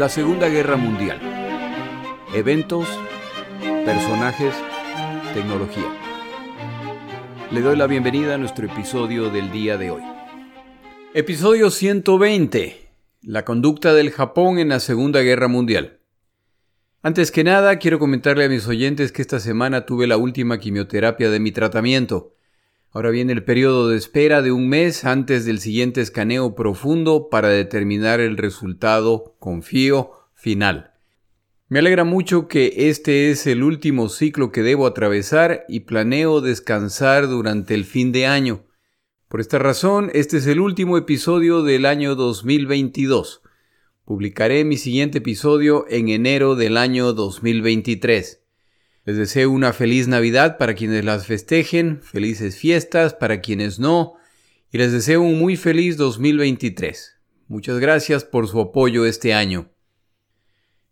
La Segunda Guerra Mundial. Eventos, personajes, tecnología. Le doy la bienvenida a nuestro episodio del día de hoy. Episodio 120. La conducta del Japón en la Segunda Guerra Mundial. Antes que nada, quiero comentarle a mis oyentes que esta semana tuve la última quimioterapia de mi tratamiento. Ahora viene el periodo de espera de un mes antes del siguiente escaneo profundo para determinar el resultado, confío, final. Me alegra mucho que este es el último ciclo que debo atravesar y planeo descansar durante el fin de año. Por esta razón, este es el último episodio del año 2022. Publicaré mi siguiente episodio en enero del año 2023. Les deseo una feliz Navidad para quienes las festejen, felices fiestas para quienes no, y les deseo un muy feliz 2023. Muchas gracias por su apoyo este año.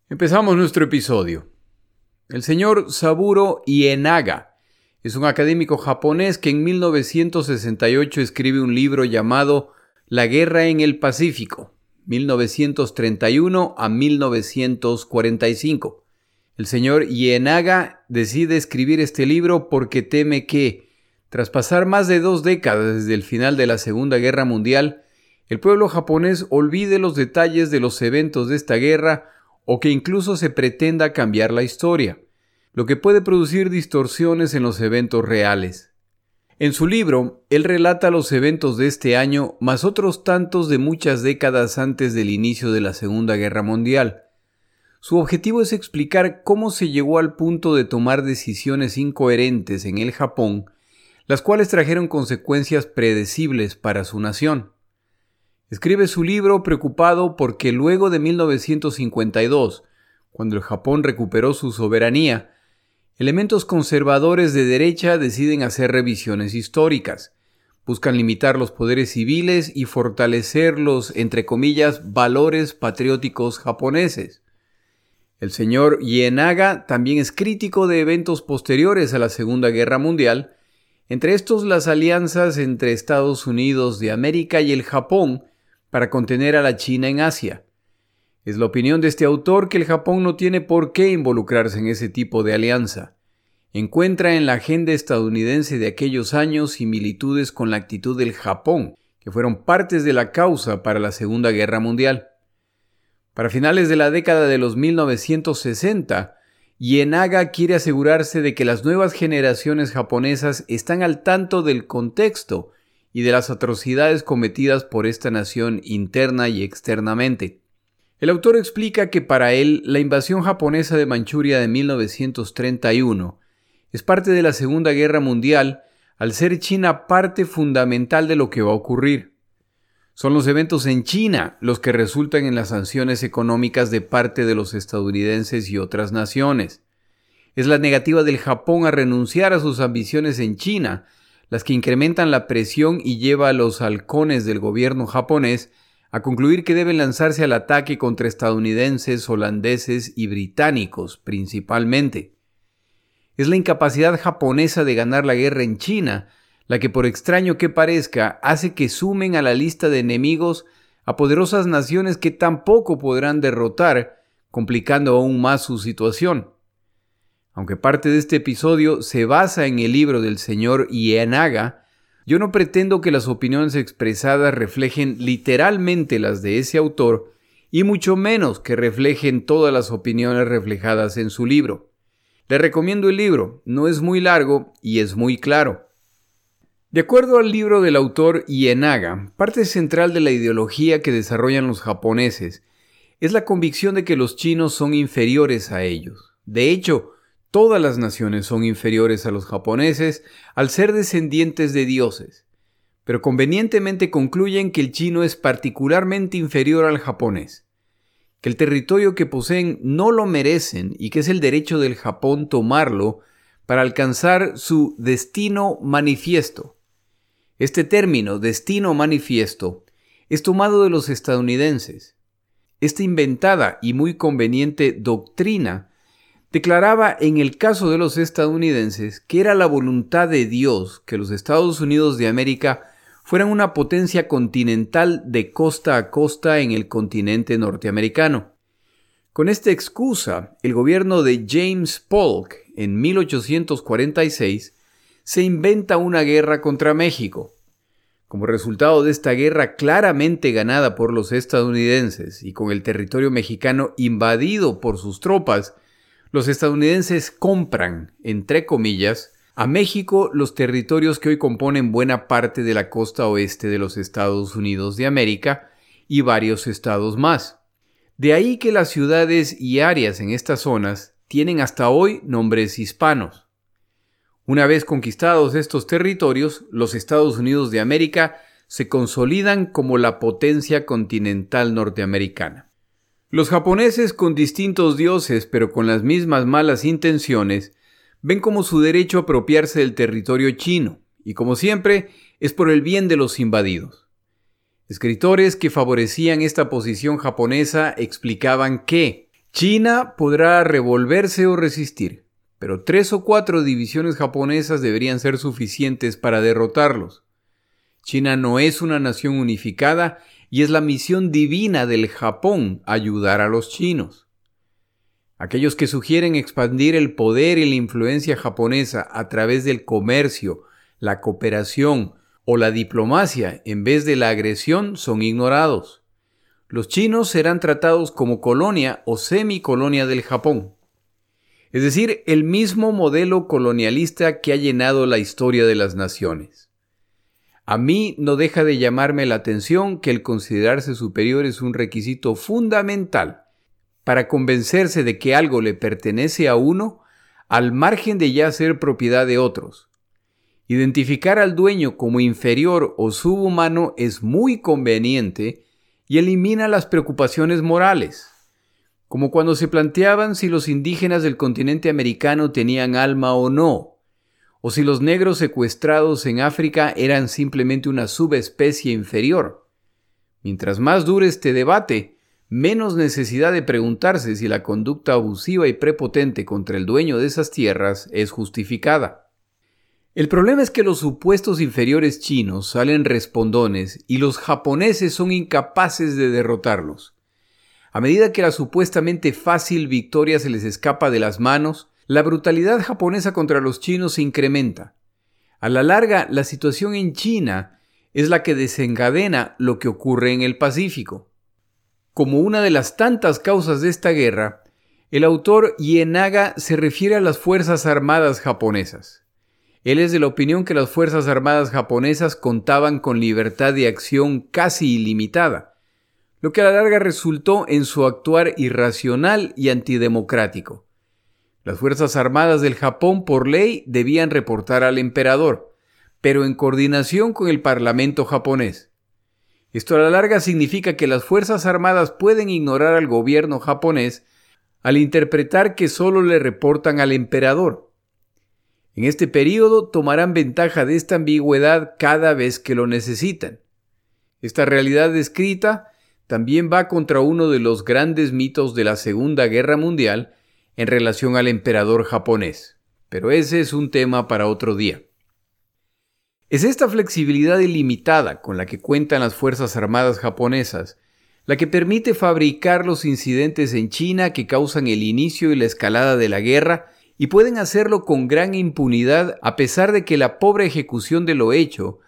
Empezamos nuestro episodio. El señor Saburo Ienaga es un académico japonés que en 1968 escribe un libro llamado La guerra en el Pacífico, 1931 a 1945 el señor Ienaga decide escribir este libro porque teme que, tras pasar más de dos décadas desde el final de la Segunda Guerra Mundial, el pueblo japonés olvide los detalles de los eventos de esta guerra o que incluso se pretenda cambiar la historia, lo que puede producir distorsiones en los eventos reales. En su libro, él relata los eventos de este año más otros tantos de muchas décadas antes del inicio de la Segunda Guerra Mundial, su objetivo es explicar cómo se llegó al punto de tomar decisiones incoherentes en el Japón, las cuales trajeron consecuencias predecibles para su nación. Escribe su libro preocupado porque luego de 1952, cuando el Japón recuperó su soberanía, elementos conservadores de derecha deciden hacer revisiones históricas, buscan limitar los poderes civiles y fortalecer los, entre comillas, valores patrióticos japoneses. El señor Ienaga también es crítico de eventos posteriores a la Segunda Guerra Mundial, entre estos las alianzas entre Estados Unidos de América y el Japón para contener a la China en Asia. Es la opinión de este autor que el Japón no tiene por qué involucrarse en ese tipo de alianza. Encuentra en la agenda estadounidense de aquellos años similitudes con la actitud del Japón, que fueron partes de la causa para la Segunda Guerra Mundial. Para finales de la década de los 1960, Ienaga quiere asegurarse de que las nuevas generaciones japonesas están al tanto del contexto y de las atrocidades cometidas por esta nación interna y externamente. El autor explica que para él la invasión japonesa de Manchuria de 1931 es parte de la Segunda Guerra Mundial al ser China parte fundamental de lo que va a ocurrir. Son los eventos en China los que resultan en las sanciones económicas de parte de los estadounidenses y otras naciones. Es la negativa del Japón a renunciar a sus ambiciones en China, las que incrementan la presión y lleva a los halcones del gobierno japonés a concluir que deben lanzarse al ataque contra estadounidenses, holandeses y británicos principalmente. Es la incapacidad japonesa de ganar la guerra en China la que por extraño que parezca hace que sumen a la lista de enemigos a poderosas naciones que tampoco podrán derrotar, complicando aún más su situación. Aunque parte de este episodio se basa en el libro del señor Ienaga, yo no pretendo que las opiniones expresadas reflejen literalmente las de ese autor, y mucho menos que reflejen todas las opiniones reflejadas en su libro. Le recomiendo el libro, no es muy largo y es muy claro. De acuerdo al libro del autor Ienaga, parte central de la ideología que desarrollan los japoneses es la convicción de que los chinos son inferiores a ellos. De hecho, todas las naciones son inferiores a los japoneses al ser descendientes de dioses, pero convenientemente concluyen que el chino es particularmente inferior al japonés, que el territorio que poseen no lo merecen y que es el derecho del Japón tomarlo para alcanzar su destino manifiesto este término, destino manifiesto, es tomado de los estadounidenses. Esta inventada y muy conveniente doctrina declaraba en el caso de los estadounidenses que era la voluntad de Dios que los Estados Unidos de América fueran una potencia continental de costa a costa en el continente norteamericano. Con esta excusa, el gobierno de James Polk en 1846 se inventa una guerra contra México. Como resultado de esta guerra claramente ganada por los estadounidenses y con el territorio mexicano invadido por sus tropas, los estadounidenses compran, entre comillas, a México los territorios que hoy componen buena parte de la costa oeste de los Estados Unidos de América y varios estados más. De ahí que las ciudades y áreas en estas zonas tienen hasta hoy nombres hispanos. Una vez conquistados estos territorios, los Estados Unidos de América se consolidan como la potencia continental norteamericana. Los japoneses con distintos dioses pero con las mismas malas intenciones ven como su derecho a apropiarse del territorio chino, y como siempre es por el bien de los invadidos. Escritores que favorecían esta posición japonesa explicaban que China podrá revolverse o resistir, pero tres o cuatro divisiones japonesas deberían ser suficientes para derrotarlos. China no es una nación unificada y es la misión divina del Japón ayudar a los chinos. Aquellos que sugieren expandir el poder y la influencia japonesa a través del comercio, la cooperación o la diplomacia en vez de la agresión son ignorados. Los chinos serán tratados como colonia o semicolonia del Japón es decir, el mismo modelo colonialista que ha llenado la historia de las naciones. A mí no deja de llamarme la atención que el considerarse superior es un requisito fundamental para convencerse de que algo le pertenece a uno al margen de ya ser propiedad de otros. Identificar al dueño como inferior o subhumano es muy conveniente y elimina las preocupaciones morales como cuando se planteaban si los indígenas del continente americano tenían alma o no, o si los negros secuestrados en África eran simplemente una subespecie inferior. Mientras más dure este debate, menos necesidad de preguntarse si la conducta abusiva y prepotente contra el dueño de esas tierras es justificada. El problema es que los supuestos inferiores chinos salen respondones y los japoneses son incapaces de derrotarlos. A medida que la supuestamente fácil victoria se les escapa de las manos, la brutalidad japonesa contra los chinos se incrementa. A la larga, la situación en China es la que desencadena lo que ocurre en el Pacífico. Como una de las tantas causas de esta guerra, el autor Ienaga se refiere a las Fuerzas Armadas japonesas. Él es de la opinión que las Fuerzas Armadas japonesas contaban con libertad de acción casi ilimitada lo que a la larga resultó en su actuar irracional y antidemocrático. Las Fuerzas Armadas del Japón por ley debían reportar al emperador, pero en coordinación con el Parlamento japonés. Esto a la larga significa que las Fuerzas Armadas pueden ignorar al gobierno japonés al interpretar que solo le reportan al emperador. En este periodo tomarán ventaja de esta ambigüedad cada vez que lo necesitan. Esta realidad descrita también va contra uno de los grandes mitos de la Segunda Guerra Mundial en relación al emperador japonés. Pero ese es un tema para otro día. Es esta flexibilidad ilimitada con la que cuentan las Fuerzas Armadas japonesas la que permite fabricar los incidentes en China que causan el inicio y la escalada de la guerra y pueden hacerlo con gran impunidad a pesar de que la pobre ejecución de lo hecho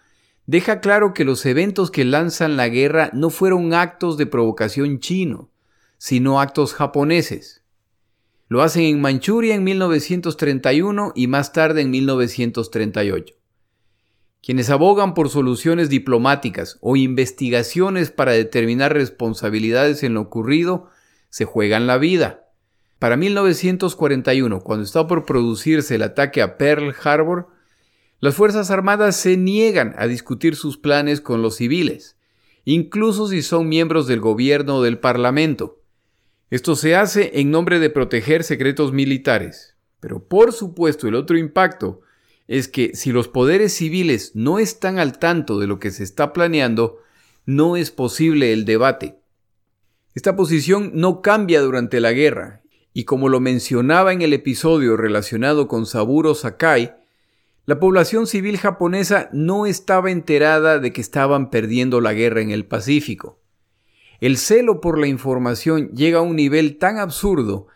deja claro que los eventos que lanzan la guerra no fueron actos de provocación chino, sino actos japoneses. Lo hacen en Manchuria en 1931 y más tarde en 1938. Quienes abogan por soluciones diplomáticas o investigaciones para determinar responsabilidades en lo ocurrido se juegan la vida. Para 1941, cuando está por producirse el ataque a Pearl Harbor, las Fuerzas Armadas se niegan a discutir sus planes con los civiles, incluso si son miembros del gobierno o del Parlamento. Esto se hace en nombre de proteger secretos militares. Pero por supuesto el otro impacto es que si los poderes civiles no están al tanto de lo que se está planeando, no es posible el debate. Esta posición no cambia durante la guerra, y como lo mencionaba en el episodio relacionado con Saburo Sakai, la población civil japonesa no estaba enterada de que estaban perdiendo la guerra en el Pacífico. El celo por la información llega a un nivel tan absurdo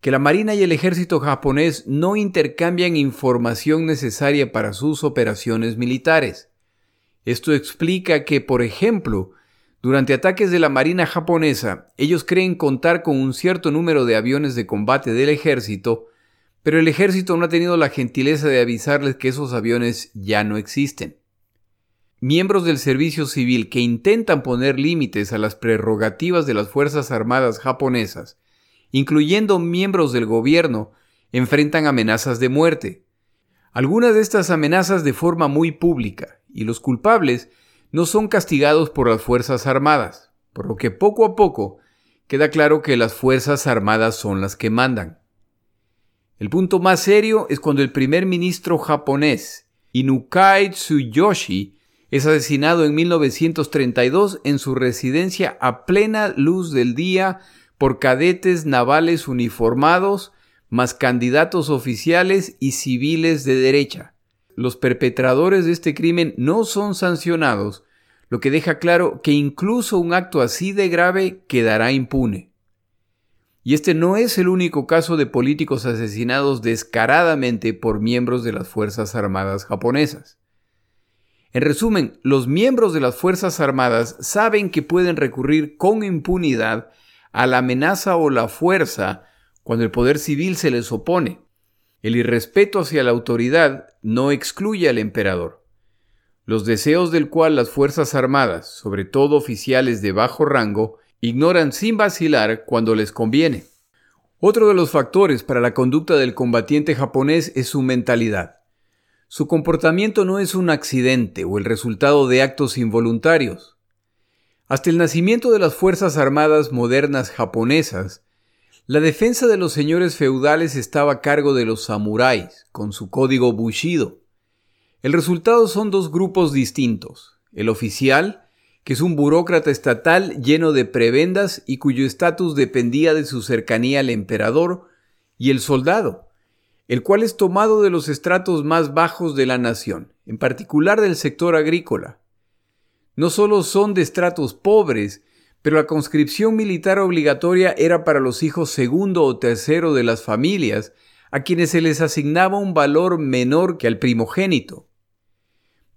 que la Marina y el ejército japonés no intercambian información necesaria para sus operaciones militares. Esto explica que, por ejemplo, durante ataques de la Marina japonesa, ellos creen contar con un cierto número de aviones de combate del ejército, pero el ejército no ha tenido la gentileza de avisarles que esos aviones ya no existen. Miembros del servicio civil que intentan poner límites a las prerrogativas de las Fuerzas Armadas japonesas incluyendo miembros del gobierno, enfrentan amenazas de muerte. Algunas de estas amenazas de forma muy pública, y los culpables no son castigados por las Fuerzas Armadas, por lo que poco a poco queda claro que las Fuerzas Armadas son las que mandan. El punto más serio es cuando el primer ministro japonés, Inukai Tsuyoshi, es asesinado en 1932 en su residencia a plena luz del día por cadetes navales uniformados, más candidatos oficiales y civiles de derecha. Los perpetradores de este crimen no son sancionados, lo que deja claro que incluso un acto así de grave quedará impune. Y este no es el único caso de políticos asesinados descaradamente por miembros de las Fuerzas Armadas japonesas. En resumen, los miembros de las Fuerzas Armadas saben que pueden recurrir con impunidad a la amenaza o la fuerza cuando el poder civil se les opone. El irrespeto hacia la autoridad no excluye al emperador. Los deseos del cual las Fuerzas Armadas, sobre todo oficiales de bajo rango, ignoran sin vacilar cuando les conviene. Otro de los factores para la conducta del combatiente japonés es su mentalidad. Su comportamiento no es un accidente o el resultado de actos involuntarios. Hasta el nacimiento de las Fuerzas Armadas modernas japonesas, la defensa de los señores feudales estaba a cargo de los samuráis, con su código Bushido. El resultado son dos grupos distintos. El oficial, que es un burócrata estatal lleno de prebendas y cuyo estatus dependía de su cercanía al emperador, y el soldado, el cual es tomado de los estratos más bajos de la nación, en particular del sector agrícola. No solo son de estratos pobres, pero la conscripción militar obligatoria era para los hijos segundo o tercero de las familias, a quienes se les asignaba un valor menor que al primogénito.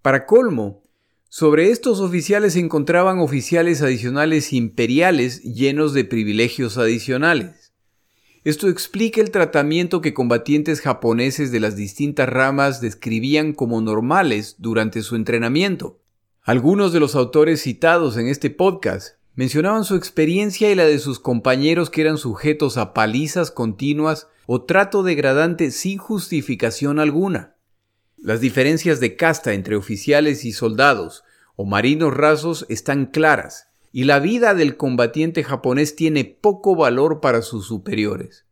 Para colmo, sobre estos oficiales se encontraban oficiales adicionales imperiales llenos de privilegios adicionales. Esto explica el tratamiento que combatientes japoneses de las distintas ramas describían como normales durante su entrenamiento. Algunos de los autores citados en este podcast mencionaban su experiencia y la de sus compañeros que eran sujetos a palizas continuas o trato degradante sin justificación alguna. Las diferencias de casta entre oficiales y soldados o marinos rasos están claras, y la vida del combatiente japonés tiene poco valor para sus superiores.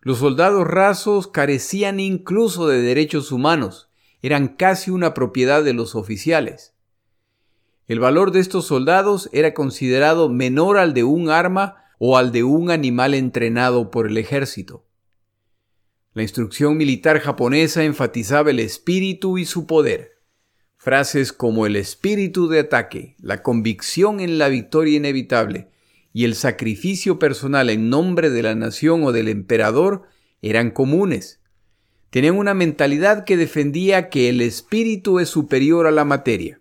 Los soldados rasos carecían incluso de derechos humanos, eran casi una propiedad de los oficiales. El valor de estos soldados era considerado menor al de un arma o al de un animal entrenado por el ejército. La instrucción militar japonesa enfatizaba el espíritu y su poder. Frases como el espíritu de ataque, la convicción en la victoria inevitable y el sacrificio personal en nombre de la nación o del emperador eran comunes. Tenían una mentalidad que defendía que el espíritu es superior a la materia.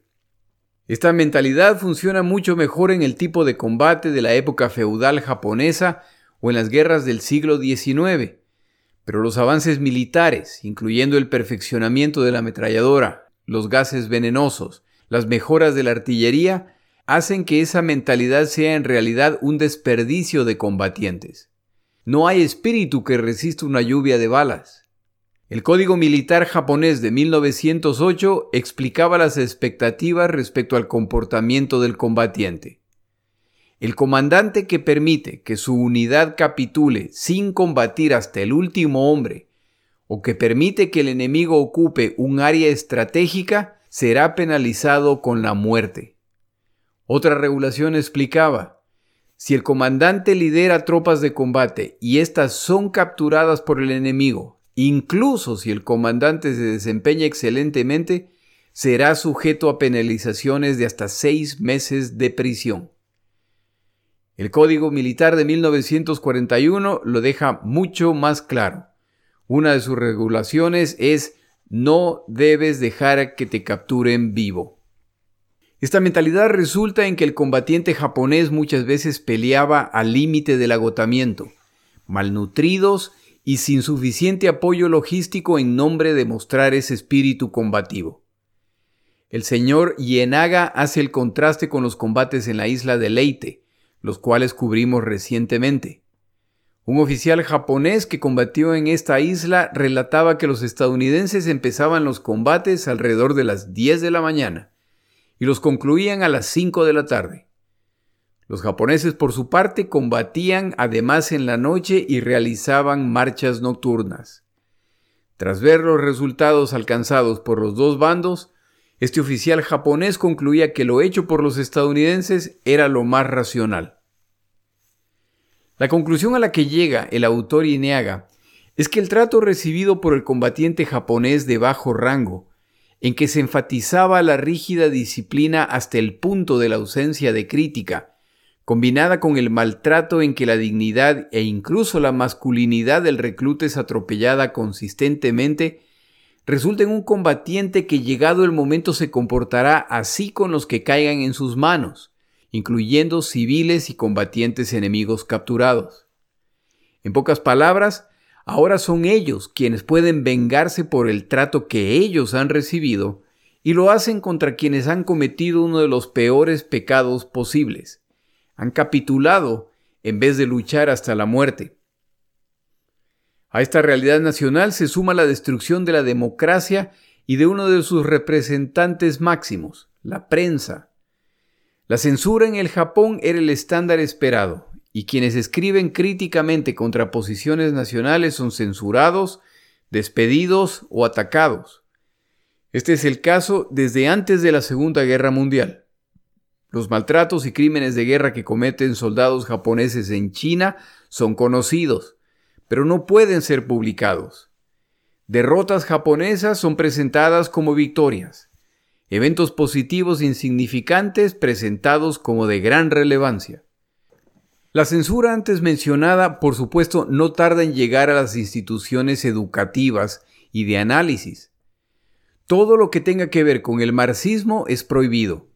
Esta mentalidad funciona mucho mejor en el tipo de combate de la época feudal japonesa o en las guerras del siglo XIX, pero los avances militares, incluyendo el perfeccionamiento de la ametralladora, los gases venenosos, las mejoras de la artillería, hacen que esa mentalidad sea en realidad un desperdicio de combatientes. No hay espíritu que resista una lluvia de balas. El Código Militar japonés de 1908 explicaba las expectativas respecto al comportamiento del combatiente. El comandante que permite que su unidad capitule sin combatir hasta el último hombre, o que permite que el enemigo ocupe un área estratégica, será penalizado con la muerte. Otra regulación explicaba, si el comandante lidera tropas de combate y éstas son capturadas por el enemigo Incluso si el comandante se desempeña excelentemente, será sujeto a penalizaciones de hasta seis meses de prisión. El Código Militar de 1941 lo deja mucho más claro. Una de sus regulaciones es no debes dejar que te capturen vivo. Esta mentalidad resulta en que el combatiente japonés muchas veces peleaba al límite del agotamiento, malnutridos y sin suficiente apoyo logístico en nombre de mostrar ese espíritu combativo. El señor Ienaga hace el contraste con los combates en la isla de Leyte, los cuales cubrimos recientemente. Un oficial japonés que combatió en esta isla relataba que los estadounidenses empezaban los combates alrededor de las 10 de la mañana y los concluían a las 5 de la tarde. Los japoneses por su parte combatían además en la noche y realizaban marchas nocturnas. Tras ver los resultados alcanzados por los dos bandos, este oficial japonés concluía que lo hecho por los estadounidenses era lo más racional. La conclusión a la que llega el autor Ineaga es que el trato recibido por el combatiente japonés de bajo rango, en que se enfatizaba la rígida disciplina hasta el punto de la ausencia de crítica, combinada con el maltrato en que la dignidad e incluso la masculinidad del recluta es atropellada consistentemente, resulta en un combatiente que llegado el momento se comportará así con los que caigan en sus manos, incluyendo civiles y combatientes enemigos capturados. En pocas palabras, ahora son ellos quienes pueden vengarse por el trato que ellos han recibido y lo hacen contra quienes han cometido uno de los peores pecados posibles, han capitulado en vez de luchar hasta la muerte. A esta realidad nacional se suma la destrucción de la democracia y de uno de sus representantes máximos, la prensa. La censura en el Japón era el estándar esperado, y quienes escriben críticamente contra posiciones nacionales son censurados, despedidos o atacados. Este es el caso desde antes de la Segunda Guerra Mundial. Los maltratos y crímenes de guerra que cometen soldados japoneses en China son conocidos, pero no pueden ser publicados. Derrotas japonesas son presentadas como victorias. Eventos positivos insignificantes presentados como de gran relevancia. La censura antes mencionada, por supuesto, no tarda en llegar a las instituciones educativas y de análisis. Todo lo que tenga que ver con el marxismo es prohibido.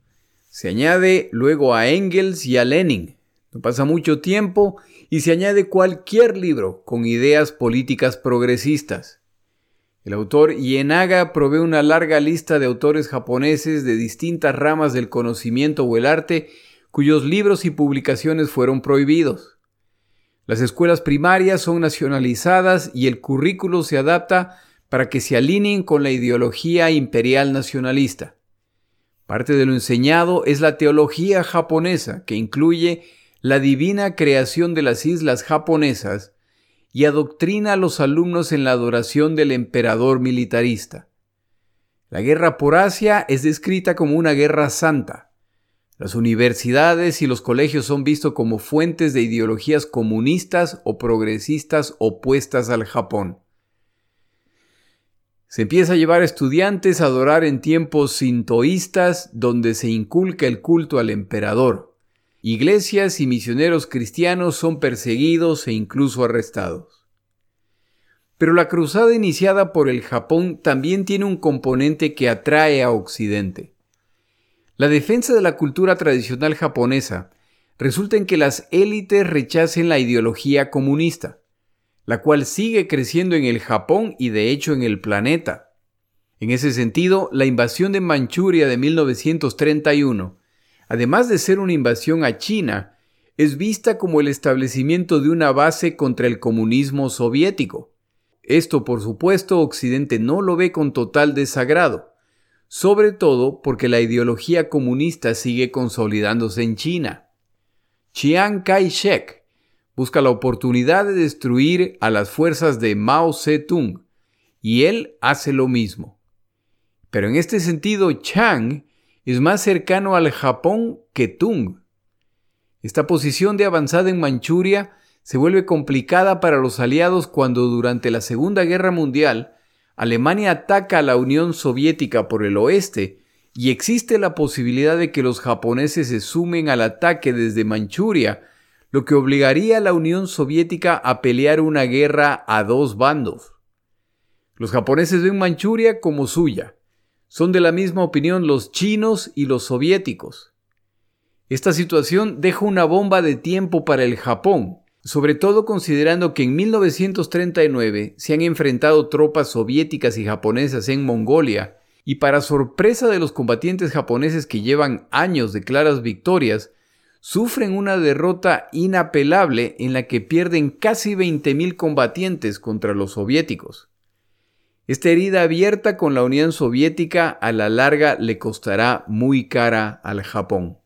Se añade luego a Engels y a Lenin. No pasa mucho tiempo y se añade cualquier libro con ideas políticas progresistas. El autor Ienaga provee una larga lista de autores japoneses de distintas ramas del conocimiento o el arte cuyos libros y publicaciones fueron prohibidos. Las escuelas primarias son nacionalizadas y el currículo se adapta para que se alineen con la ideología imperial nacionalista. Parte de lo enseñado es la teología japonesa, que incluye la divina creación de las islas japonesas y adoctrina a los alumnos en la adoración del emperador militarista. La guerra por Asia es descrita como una guerra santa. Las universidades y los colegios son vistos como fuentes de ideologías comunistas o progresistas opuestas al Japón. Se empieza a llevar estudiantes a adorar en tiempos sintoístas donde se inculca el culto al emperador. Iglesias y misioneros cristianos son perseguidos e incluso arrestados. Pero la cruzada iniciada por el Japón también tiene un componente que atrae a Occidente. La defensa de la cultura tradicional japonesa resulta en que las élites rechacen la ideología comunista la cual sigue creciendo en el Japón y de hecho en el planeta. En ese sentido, la invasión de Manchuria de 1931, además de ser una invasión a China, es vista como el establecimiento de una base contra el comunismo soviético. Esto, por supuesto, Occidente no lo ve con total desagrado, sobre todo porque la ideología comunista sigue consolidándose en China. Chiang Kai-shek, busca la oportunidad de destruir a las fuerzas de Mao Zedong, y él hace lo mismo. Pero en este sentido, Chang es más cercano al Japón que Tung. Esta posición de avanzada en Manchuria se vuelve complicada para los aliados cuando durante la Segunda Guerra Mundial Alemania ataca a la Unión Soviética por el oeste y existe la posibilidad de que los japoneses se sumen al ataque desde Manchuria lo que obligaría a la Unión Soviética a pelear una guerra a dos bandos. Los japoneses ven Manchuria como suya. Son de la misma opinión los chinos y los soviéticos. Esta situación deja una bomba de tiempo para el Japón, sobre todo considerando que en 1939 se han enfrentado tropas soviéticas y japonesas en Mongolia, y para sorpresa de los combatientes japoneses que llevan años de claras victorias, sufren una derrota inapelable en la que pierden casi 20.000 combatientes contra los soviéticos. Esta herida abierta con la Unión Soviética a la larga le costará muy cara al Japón.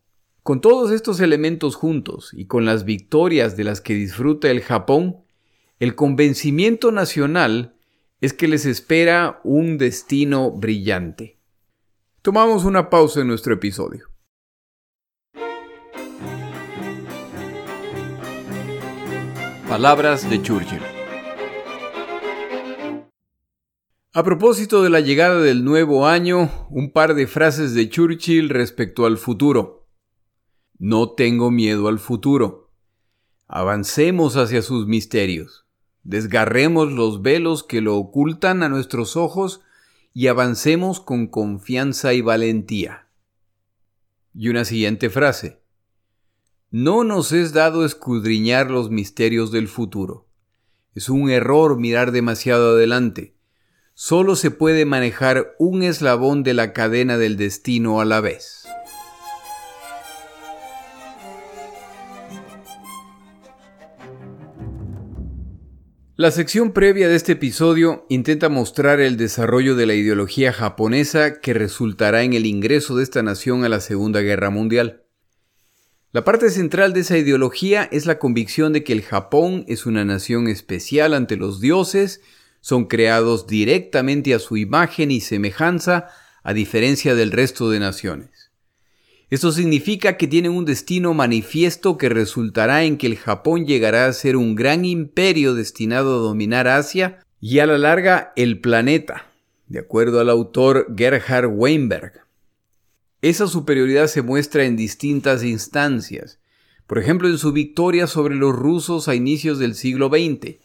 Con todos estos elementos juntos y con las victorias de las que disfruta el Japón, el convencimiento nacional es que les espera un destino brillante. Tomamos una pausa en nuestro episodio. Palabras de Churchill. A propósito de la llegada del nuevo año, un par de frases de Churchill respecto al futuro. No tengo miedo al futuro. Avancemos hacia sus misterios. Desgarremos los velos que lo ocultan a nuestros ojos y avancemos con confianza y valentía. Y una siguiente frase. No nos es dado escudriñar los misterios del futuro. Es un error mirar demasiado adelante solo se puede manejar un eslabón de la cadena del destino a la vez. La sección previa de este episodio intenta mostrar el desarrollo de la ideología japonesa que resultará en el ingreso de esta nación a la Segunda Guerra Mundial. La parte central de esa ideología es la convicción de que el Japón es una nación especial ante los dioses son creados directamente a su imagen y semejanza, a diferencia del resto de naciones. Esto significa que tienen un destino manifiesto que resultará en que el Japón llegará a ser un gran imperio destinado a dominar Asia y a la larga el planeta, de acuerdo al autor Gerhard Weinberg. Esa superioridad se muestra en distintas instancias, por ejemplo en su victoria sobre los rusos a inicios del siglo XX,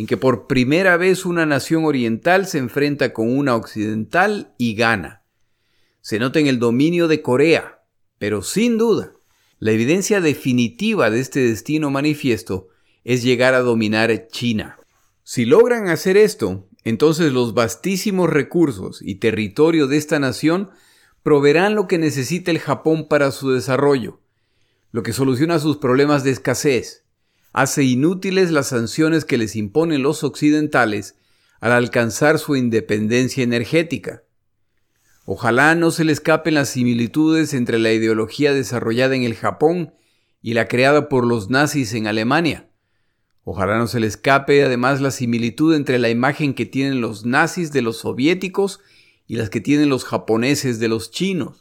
en que por primera vez una nación oriental se enfrenta con una occidental y gana. Se nota en el dominio de Corea, pero sin duda, la evidencia definitiva de este destino manifiesto es llegar a dominar China. Si logran hacer esto, entonces los vastísimos recursos y territorio de esta nación proveerán lo que necesita el Japón para su desarrollo, lo que soluciona sus problemas de escasez, hace inútiles las sanciones que les imponen los occidentales al alcanzar su independencia energética. Ojalá no se le escapen las similitudes entre la ideología desarrollada en el Japón y la creada por los nazis en Alemania. Ojalá no se le escape además la similitud entre la imagen que tienen los nazis de los soviéticos y las que tienen los japoneses de los chinos.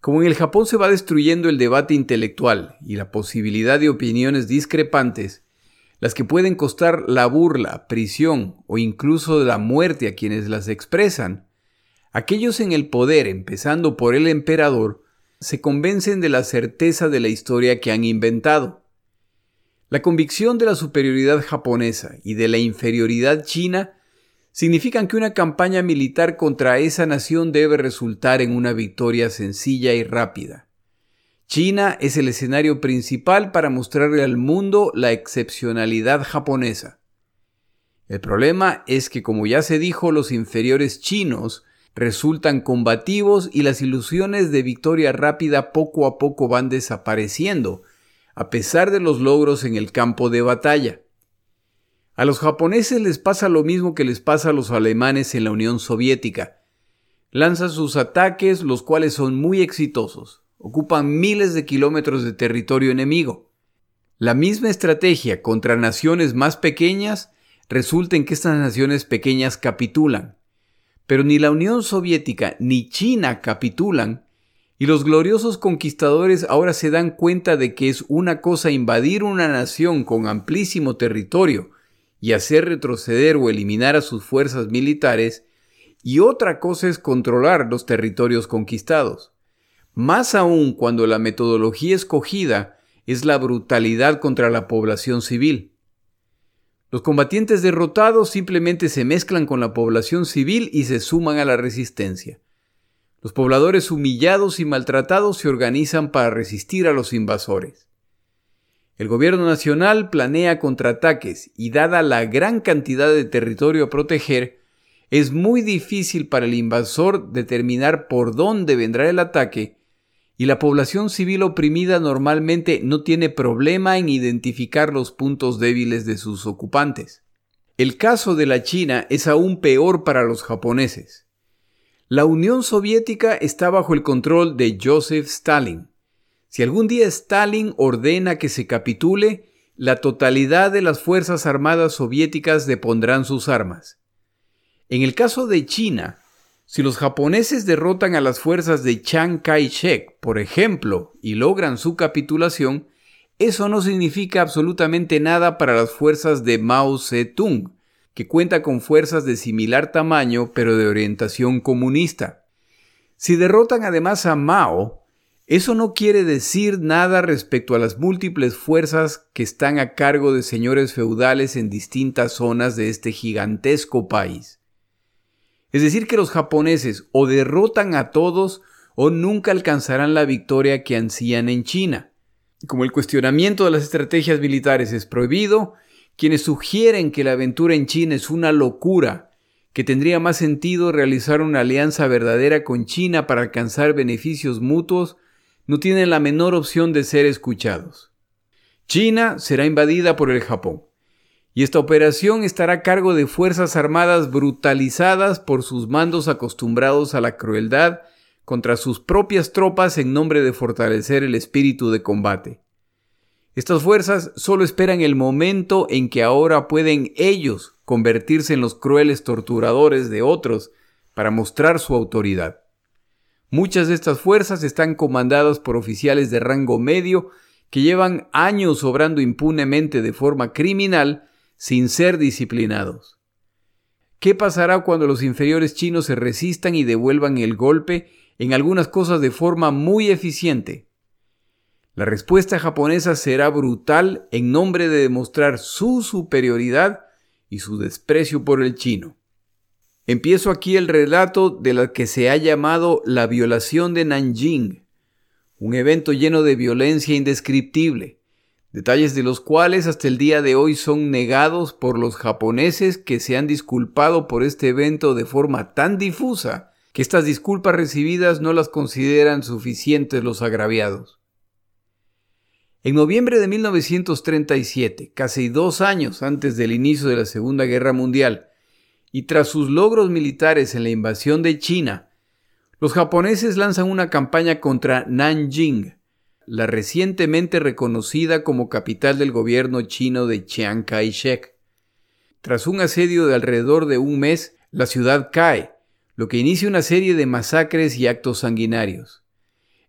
Como en el Japón se va destruyendo el debate intelectual y la posibilidad de opiniones discrepantes, las que pueden costar la burla, prisión o incluso la muerte a quienes las expresan, aquellos en el poder, empezando por el emperador, se convencen de la certeza de la historia que han inventado. La convicción de la superioridad japonesa y de la inferioridad china significan que una campaña militar contra esa nación debe resultar en una victoria sencilla y rápida. China es el escenario principal para mostrarle al mundo la excepcionalidad japonesa. El problema es que, como ya se dijo, los inferiores chinos resultan combativos y las ilusiones de victoria rápida poco a poco van desapareciendo, a pesar de los logros en el campo de batalla. A los japoneses les pasa lo mismo que les pasa a los alemanes en la Unión Soviética. Lanzan sus ataques, los cuales son muy exitosos. Ocupan miles de kilómetros de territorio enemigo. La misma estrategia contra naciones más pequeñas resulta en que estas naciones pequeñas capitulan. Pero ni la Unión Soviética ni China capitulan, y los gloriosos conquistadores ahora se dan cuenta de que es una cosa invadir una nación con amplísimo territorio, y hacer retroceder o eliminar a sus fuerzas militares, y otra cosa es controlar los territorios conquistados. Más aún cuando la metodología escogida es la brutalidad contra la población civil. Los combatientes derrotados simplemente se mezclan con la población civil y se suman a la resistencia. Los pobladores humillados y maltratados se organizan para resistir a los invasores. El gobierno nacional planea contraataques y dada la gran cantidad de territorio a proteger, es muy difícil para el invasor determinar por dónde vendrá el ataque y la población civil oprimida normalmente no tiene problema en identificar los puntos débiles de sus ocupantes. El caso de la China es aún peor para los japoneses. La Unión Soviética está bajo el control de Joseph Stalin, si algún día Stalin ordena que se capitule, la totalidad de las Fuerzas Armadas soviéticas depondrán sus armas. En el caso de China, si los japoneses derrotan a las fuerzas de Chiang Kai-shek, por ejemplo, y logran su capitulación, eso no significa absolutamente nada para las fuerzas de Mao Zedong, que cuenta con fuerzas de similar tamaño pero de orientación comunista. Si derrotan además a Mao, eso no quiere decir nada respecto a las múltiples fuerzas que están a cargo de señores feudales en distintas zonas de este gigantesco país. Es decir, que los japoneses o derrotan a todos o nunca alcanzarán la victoria que ansían en China. Como el cuestionamiento de las estrategias militares es prohibido, quienes sugieren que la aventura en China es una locura, que tendría más sentido realizar una alianza verdadera con China para alcanzar beneficios mutuos, no tienen la menor opción de ser escuchados. China será invadida por el Japón, y esta operación estará a cargo de fuerzas armadas brutalizadas por sus mandos acostumbrados a la crueldad contra sus propias tropas en nombre de fortalecer el espíritu de combate. Estas fuerzas solo esperan el momento en que ahora pueden ellos convertirse en los crueles torturadores de otros para mostrar su autoridad. Muchas de estas fuerzas están comandadas por oficiales de rango medio que llevan años obrando impunemente de forma criminal sin ser disciplinados. ¿Qué pasará cuando los inferiores chinos se resistan y devuelvan el golpe en algunas cosas de forma muy eficiente? La respuesta japonesa será brutal en nombre de demostrar su superioridad y su desprecio por el chino. Empiezo aquí el relato de la que se ha llamado la violación de Nanjing, un evento lleno de violencia indescriptible, detalles de los cuales hasta el día de hoy son negados por los japoneses que se han disculpado por este evento de forma tan difusa que estas disculpas recibidas no las consideran suficientes los agraviados. En noviembre de 1937, casi dos años antes del inicio de la Segunda Guerra Mundial, y tras sus logros militares en la invasión de China, los japoneses lanzan una campaña contra Nanjing, la recientemente reconocida como capital del gobierno chino de Chiang Kai-shek. Tras un asedio de alrededor de un mes, la ciudad cae, lo que inicia una serie de masacres y actos sanguinarios.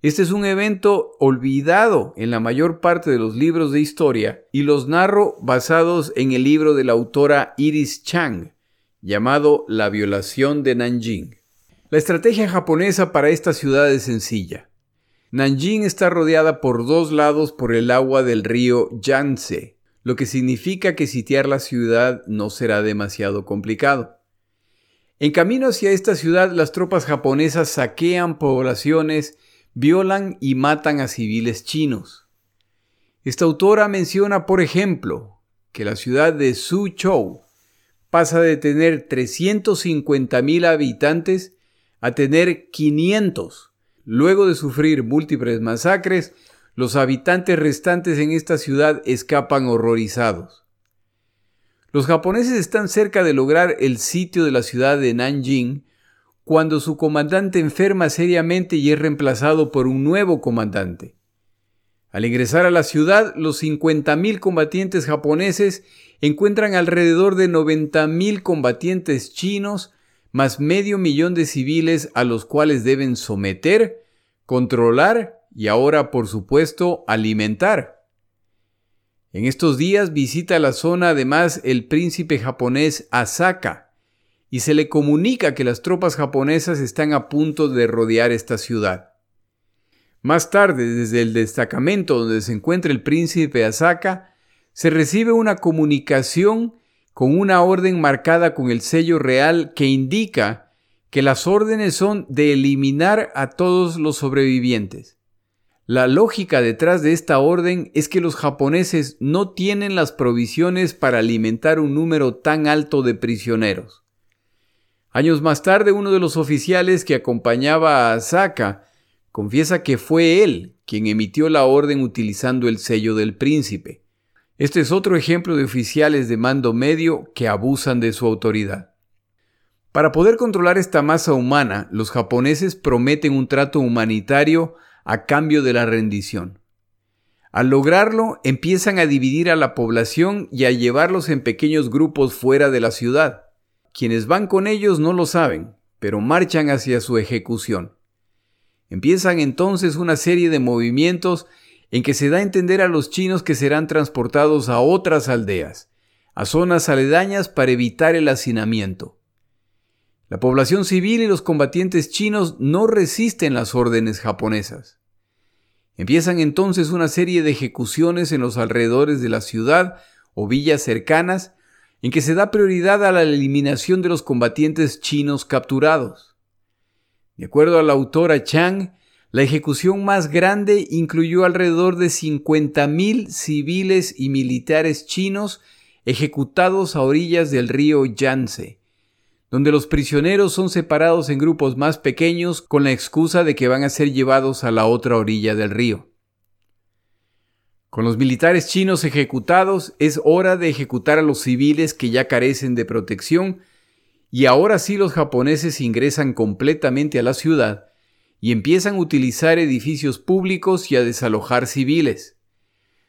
Este es un evento olvidado en la mayor parte de los libros de historia y los narro basados en el libro de la autora Iris Chang, llamado La violación de Nanjing. La estrategia japonesa para esta ciudad es sencilla. Nanjing está rodeada por dos lados por el agua del río Yangtze, lo que significa que sitiar la ciudad no será demasiado complicado. En camino hacia esta ciudad, las tropas japonesas saquean poblaciones, violan y matan a civiles chinos. Esta autora menciona, por ejemplo, que la ciudad de Suzhou pasa de tener 350.000 habitantes a tener 500. Luego de sufrir múltiples masacres, los habitantes restantes en esta ciudad escapan horrorizados. Los japoneses están cerca de lograr el sitio de la ciudad de Nanjing cuando su comandante enferma seriamente y es reemplazado por un nuevo comandante. Al ingresar a la ciudad, los 50.000 combatientes japoneses encuentran alrededor de 90.000 combatientes chinos más medio millón de civiles a los cuales deben someter, controlar y ahora, por supuesto, alimentar. En estos días visita la zona además el príncipe japonés Asaka y se le comunica que las tropas japonesas están a punto de rodear esta ciudad. Más tarde, desde el destacamento donde se encuentra el príncipe Asaka, se recibe una comunicación con una orden marcada con el sello real que indica que las órdenes son de eliminar a todos los sobrevivientes. La lógica detrás de esta orden es que los japoneses no tienen las provisiones para alimentar un número tan alto de prisioneros. Años más tarde, uno de los oficiales que acompañaba a Asaka confiesa que fue él quien emitió la orden utilizando el sello del príncipe. Este es otro ejemplo de oficiales de mando medio que abusan de su autoridad. Para poder controlar esta masa humana, los japoneses prometen un trato humanitario a cambio de la rendición. Al lograrlo, empiezan a dividir a la población y a llevarlos en pequeños grupos fuera de la ciudad. Quienes van con ellos no lo saben, pero marchan hacia su ejecución. Empiezan entonces una serie de movimientos en que se da a entender a los chinos que serán transportados a otras aldeas, a zonas aledañas para evitar el hacinamiento. La población civil y los combatientes chinos no resisten las órdenes japonesas. Empiezan entonces una serie de ejecuciones en los alrededores de la ciudad o villas cercanas en que se da prioridad a la eliminación de los combatientes chinos capturados. De acuerdo a la autora Chang, la ejecución más grande incluyó alrededor de 50.000 civiles y militares chinos ejecutados a orillas del río Yangtze, donde los prisioneros son separados en grupos más pequeños con la excusa de que van a ser llevados a la otra orilla del río. Con los militares chinos ejecutados es hora de ejecutar a los civiles que ya carecen de protección y ahora sí los japoneses ingresan completamente a la ciudad y empiezan a utilizar edificios públicos y a desalojar civiles.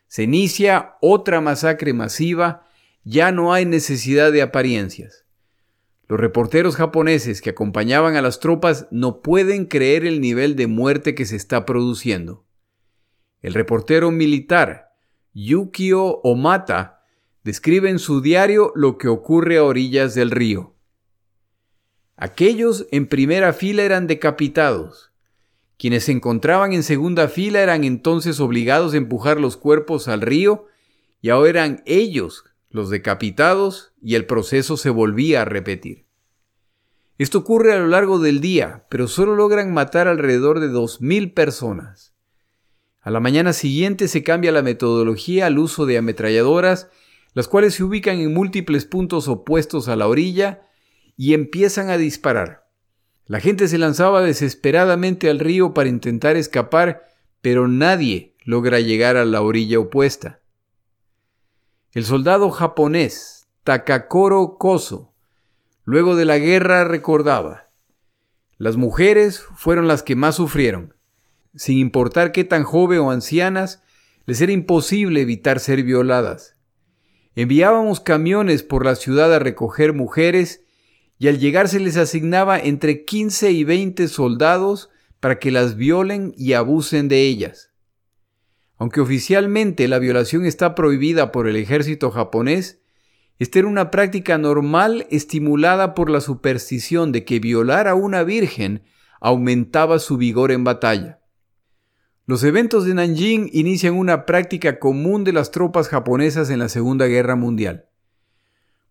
Se inicia otra masacre masiva, ya no hay necesidad de apariencias. Los reporteros japoneses que acompañaban a las tropas no pueden creer el nivel de muerte que se está produciendo. El reportero militar Yukio Omata describe en su diario lo que ocurre a orillas del río. Aquellos en primera fila eran decapitados. Quienes se encontraban en segunda fila eran entonces obligados a empujar los cuerpos al río y ahora eran ellos los decapitados y el proceso se volvía a repetir. Esto ocurre a lo largo del día, pero solo logran matar alrededor de 2.000 personas. A la mañana siguiente se cambia la metodología al uso de ametralladoras, las cuales se ubican en múltiples puntos opuestos a la orilla y empiezan a disparar. La gente se lanzaba desesperadamente al río para intentar escapar, pero nadie logra llegar a la orilla opuesta. El soldado japonés Takakoro Koso, luego de la guerra, recordaba, las mujeres fueron las que más sufrieron. Sin importar qué tan joven o ancianas, les era imposible evitar ser violadas. Enviábamos camiones por la ciudad a recoger mujeres y al llegar se les asignaba entre 15 y 20 soldados para que las violen y abusen de ellas. Aunque oficialmente la violación está prohibida por el ejército japonés, esta era una práctica normal estimulada por la superstición de que violar a una virgen aumentaba su vigor en batalla. Los eventos de Nanjing inician una práctica común de las tropas japonesas en la Segunda Guerra Mundial.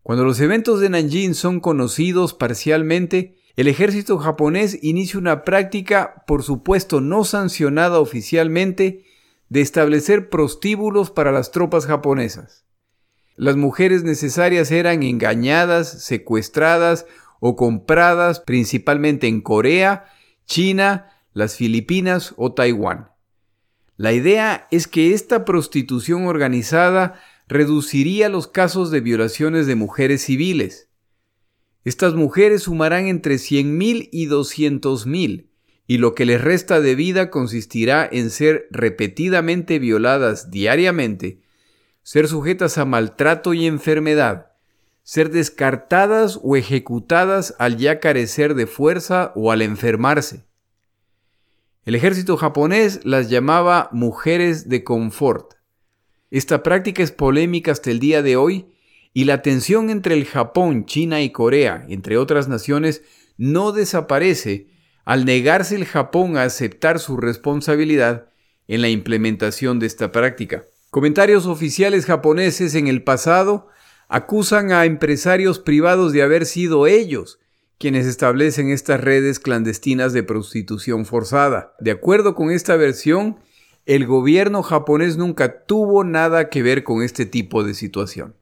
Cuando los eventos de Nanjing son conocidos parcialmente, el ejército japonés inicia una práctica, por supuesto no sancionada oficialmente, de establecer prostíbulos para las tropas japonesas. Las mujeres necesarias eran engañadas, secuestradas o compradas principalmente en Corea, China, las Filipinas o Taiwán. La idea es que esta prostitución organizada reduciría los casos de violaciones de mujeres civiles. Estas mujeres sumarán entre 100.000 y 200.000 y lo que les resta de vida consistirá en ser repetidamente violadas diariamente, ser sujetas a maltrato y enfermedad, ser descartadas o ejecutadas al ya carecer de fuerza o al enfermarse. El ejército japonés las llamaba mujeres de confort. Esta práctica es polémica hasta el día de hoy y la tensión entre el Japón, China y Corea, entre otras naciones, no desaparece al negarse el Japón a aceptar su responsabilidad en la implementación de esta práctica. Comentarios oficiales japoneses en el pasado acusan a empresarios privados de haber sido ellos quienes establecen estas redes clandestinas de prostitución forzada. De acuerdo con esta versión, el gobierno japonés nunca tuvo nada que ver con este tipo de situación.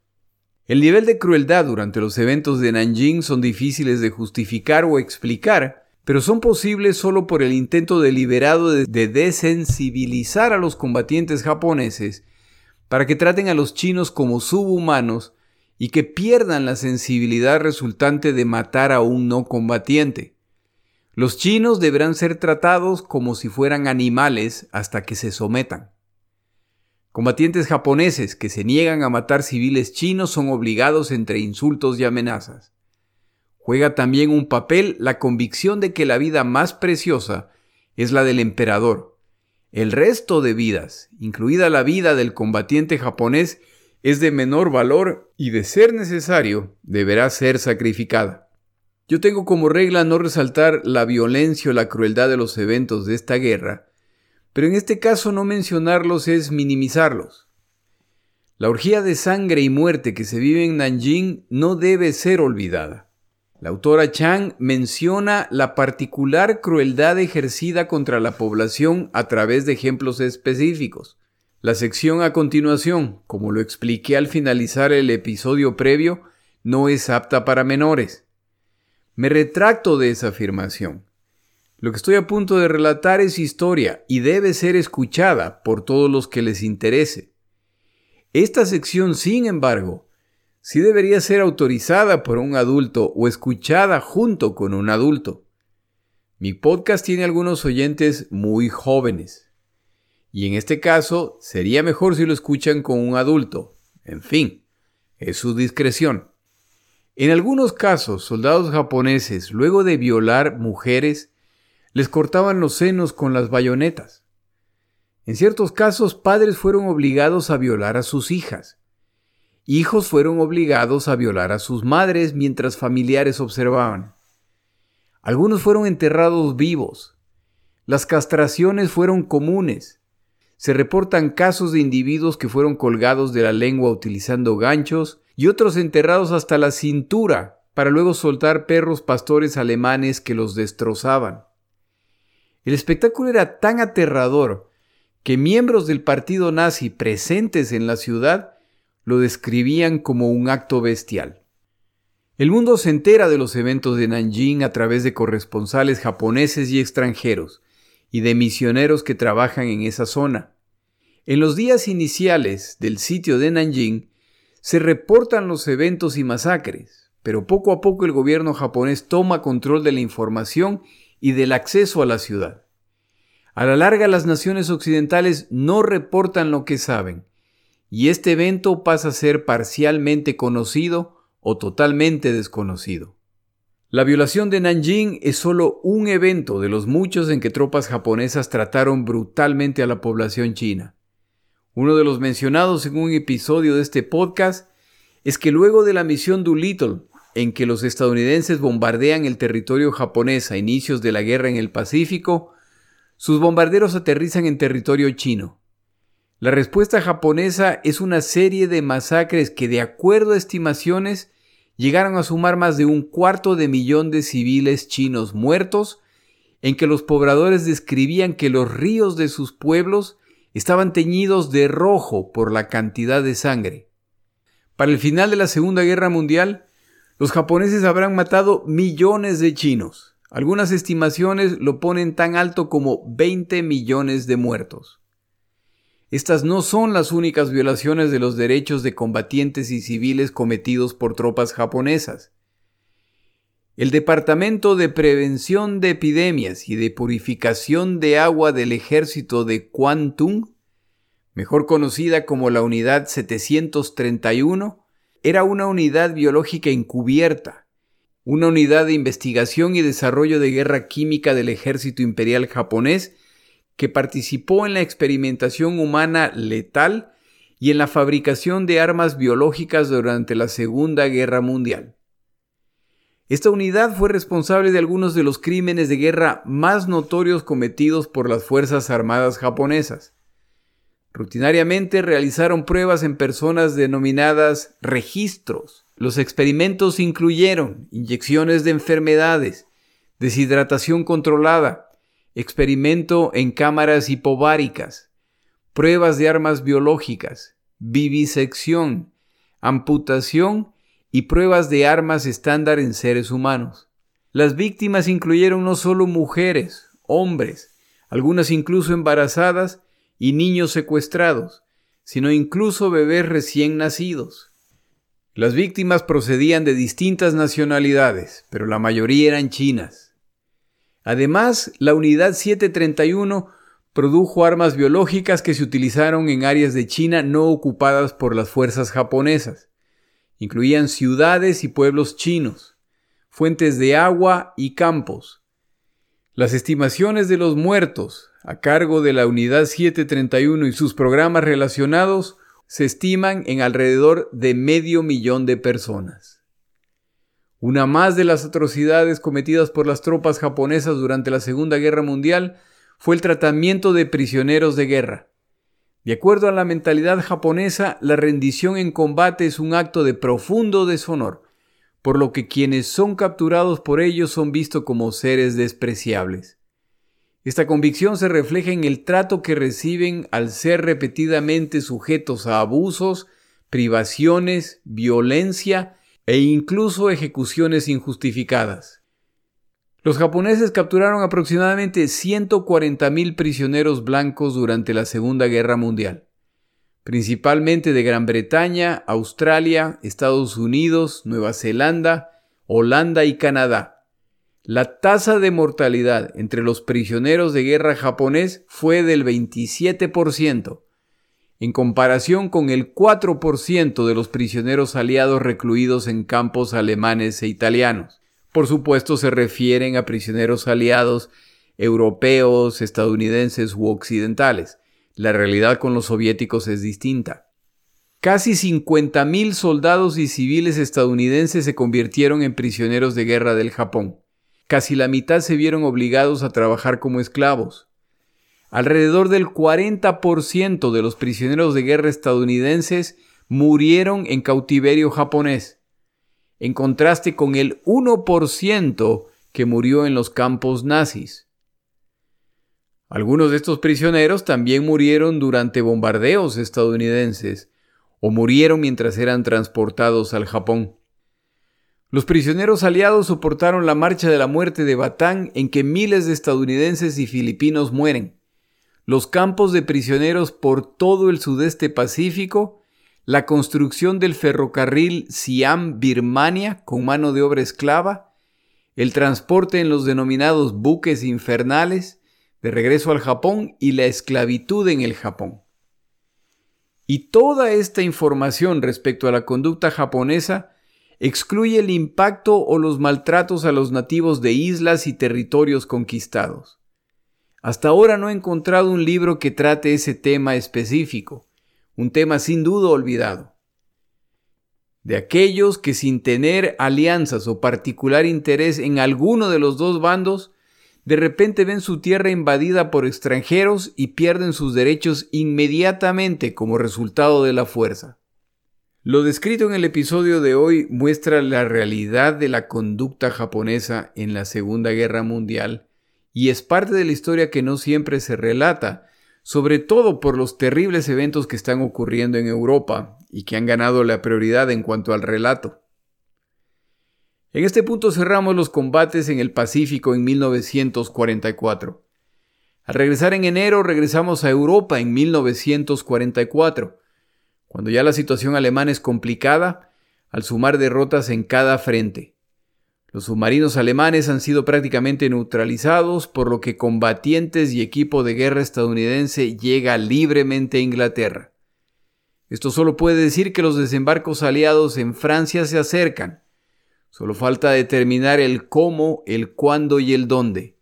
El nivel de crueldad durante los eventos de Nanjing son difíciles de justificar o explicar, pero son posibles solo por el intento deliberado de, desensibilizar a los combatientes japoneses para que traten a los chinos como subhumanos y que pierdan la sensibilidad resultante de matar a un no combatiente. Los chinos deberán ser tratados como si fueran animales hasta que se sometan. Combatientes japoneses que se niegan a matar civiles chinos son obligados entre insultos y amenazas. Juega también un papel la convicción de que la vida más preciosa es la del emperador. El resto de vidas, incluida la vida del combatiente japonés, es de menor valor y de ser necesario deberá ser sacrificada. Yo tengo como regla no resaltar la violencia o la crueldad de los eventos de esta guerra, pero en este caso no mencionarlos es minimizarlos. La orgía de sangre y muerte que se vive en Nanjing no debe ser olvidada. La autora Chang menciona la particular crueldad ejercida contra la población a través de ejemplos específicos. La sección a continuación, como lo expliqué al finalizar el episodio previo, no es apta para menores. Me retracto de esa afirmación. Lo que estoy a punto de relatar es historia y debe ser escuchada por todos los que les interese. Esta sección, sin embargo, sí debería ser autorizada por un adulto o escuchada junto con un adulto. Mi podcast tiene algunos oyentes muy jóvenes. Y en este caso, sería mejor si lo escuchan con un adulto. En fin, es su discreción. En algunos casos, soldados japoneses, luego de violar mujeres, les cortaban los senos con las bayonetas. En ciertos casos, padres fueron obligados a violar a sus hijas. Hijos fueron obligados a violar a sus madres mientras familiares observaban. Algunos fueron enterrados vivos. Las castraciones fueron comunes. Se reportan casos de individuos que fueron colgados de la lengua utilizando ganchos y otros enterrados hasta la cintura para luego soltar perros pastores alemanes que los destrozaban. El espectáculo era tan aterrador que miembros del partido nazi presentes en la ciudad lo describían como un acto bestial. El mundo se entera de los eventos de Nanjing a través de corresponsales japoneses y extranjeros y de misioneros que trabajan en esa zona. En los días iniciales del sitio de Nanjing se reportan los eventos y masacres, pero poco a poco el gobierno japonés toma control de la información y del acceso a la ciudad. A la larga las naciones occidentales no reportan lo que saben, y este evento pasa a ser parcialmente conocido o totalmente desconocido. La violación de Nanjing es solo un evento de los muchos en que tropas japonesas trataron brutalmente a la población china. Uno de los mencionados en un episodio de este podcast es que luego de la misión Doolittle, en que los estadounidenses bombardean el territorio japonés a inicios de la guerra en el Pacífico, sus bombarderos aterrizan en territorio chino. La respuesta japonesa es una serie de masacres que, de acuerdo a estimaciones, llegaron a sumar más de un cuarto de millón de civiles chinos muertos, en que los pobladores describían que los ríos de sus pueblos estaban teñidos de rojo por la cantidad de sangre. Para el final de la Segunda Guerra Mundial, los japoneses habrán matado millones de chinos. Algunas estimaciones lo ponen tan alto como 20 millones de muertos. Estas no son las únicas violaciones de los derechos de combatientes y civiles cometidos por tropas japonesas. El Departamento de Prevención de Epidemias y de Purificación de Agua del Ejército de Kwantung, mejor conocida como la Unidad 731, era una unidad biológica encubierta, una unidad de investigación y desarrollo de guerra química del ejército imperial japonés que participó en la experimentación humana letal y en la fabricación de armas biológicas durante la Segunda Guerra Mundial. Esta unidad fue responsable de algunos de los crímenes de guerra más notorios cometidos por las Fuerzas Armadas japonesas. Rutinariamente realizaron pruebas en personas denominadas registros. Los experimentos incluyeron inyecciones de enfermedades, deshidratación controlada, experimento en cámaras hipováricas, pruebas de armas biológicas, vivisección, amputación y pruebas de armas estándar en seres humanos. Las víctimas incluyeron no solo mujeres, hombres, algunas incluso embarazadas y niños secuestrados, sino incluso bebés recién nacidos. Las víctimas procedían de distintas nacionalidades, pero la mayoría eran chinas. Además, la Unidad 731 produjo armas biológicas que se utilizaron en áreas de China no ocupadas por las fuerzas japonesas. Incluían ciudades y pueblos chinos, fuentes de agua y campos. Las estimaciones de los muertos, a cargo de la Unidad 731 y sus programas relacionados, se estiman en alrededor de medio millón de personas. Una más de las atrocidades cometidas por las tropas japonesas durante la Segunda Guerra Mundial fue el tratamiento de prisioneros de guerra. De acuerdo a la mentalidad japonesa, la rendición en combate es un acto de profundo deshonor, por lo que quienes son capturados por ellos son vistos como seres despreciables. Esta convicción se refleja en el trato que reciben al ser repetidamente sujetos a abusos, privaciones, violencia e incluso ejecuciones injustificadas. Los japoneses capturaron aproximadamente 140.000 prisioneros blancos durante la Segunda Guerra Mundial, principalmente de Gran Bretaña, Australia, Estados Unidos, Nueva Zelanda, Holanda y Canadá. La tasa de mortalidad entre los prisioneros de guerra japonés fue del 27%, en comparación con el 4% de los prisioneros aliados recluidos en campos alemanes e italianos. Por supuesto se refieren a prisioneros aliados europeos, estadounidenses u occidentales. La realidad con los soviéticos es distinta. Casi 50.000 soldados y civiles estadounidenses se convirtieron en prisioneros de guerra del Japón. Casi la mitad se vieron obligados a trabajar como esclavos. Alrededor del 40% de los prisioneros de guerra estadounidenses murieron en cautiverio japonés en contraste con el 1% que murió en los campos nazis. Algunos de estos prisioneros también murieron durante bombardeos estadounidenses o murieron mientras eran transportados al Japón. Los prisioneros aliados soportaron la marcha de la muerte de Batán en que miles de estadounidenses y filipinos mueren. Los campos de prisioneros por todo el sudeste pacífico la construcción del ferrocarril Siam-Birmania con mano de obra esclava, el transporte en los denominados buques infernales de regreso al Japón y la esclavitud en el Japón. Y toda esta información respecto a la conducta japonesa excluye el impacto o los maltratos a los nativos de islas y territorios conquistados. Hasta ahora no he encontrado un libro que trate ese tema específico, un tema sin duda olvidado. De aquellos que sin tener alianzas o particular interés en alguno de los dos bandos, de repente ven su tierra invadida por extranjeros y pierden sus derechos inmediatamente como resultado de la fuerza. Lo descrito en el episodio de hoy muestra la realidad de la conducta japonesa en la Segunda Guerra Mundial y es parte de la historia que no siempre se relata, sobre todo por los terribles eventos que están ocurriendo en Europa y que han ganado la prioridad en cuanto al relato. En este punto cerramos los combates en el Pacífico en 1944. Al regresar en enero regresamos a Europa en 1944, cuando ya la situación alemana es complicada al sumar derrotas en cada frente. Los submarinos alemanes han sido prácticamente neutralizados, por lo que combatientes y equipo de guerra estadounidense llega libremente a Inglaterra. Esto solo puede decir que los desembarcos aliados en Francia se acercan. Solo falta determinar el cómo, el cuándo y el dónde.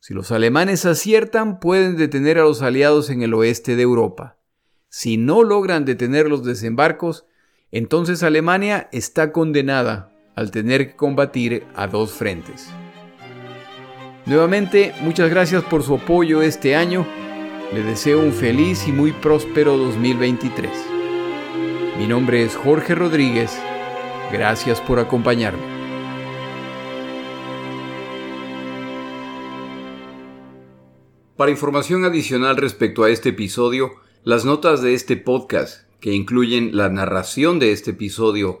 Si los alemanes aciertan, pueden detener a los aliados en el oeste de Europa. Si no logran detener los desembarcos, entonces Alemania está condenada al tener que combatir a dos frentes. Nuevamente, muchas gracias por su apoyo este año. Le deseo un feliz y muy próspero 2023. Mi nombre es Jorge Rodríguez. Gracias por acompañarme. Para información adicional respecto a este episodio, las notas de este podcast, que incluyen la narración de este episodio,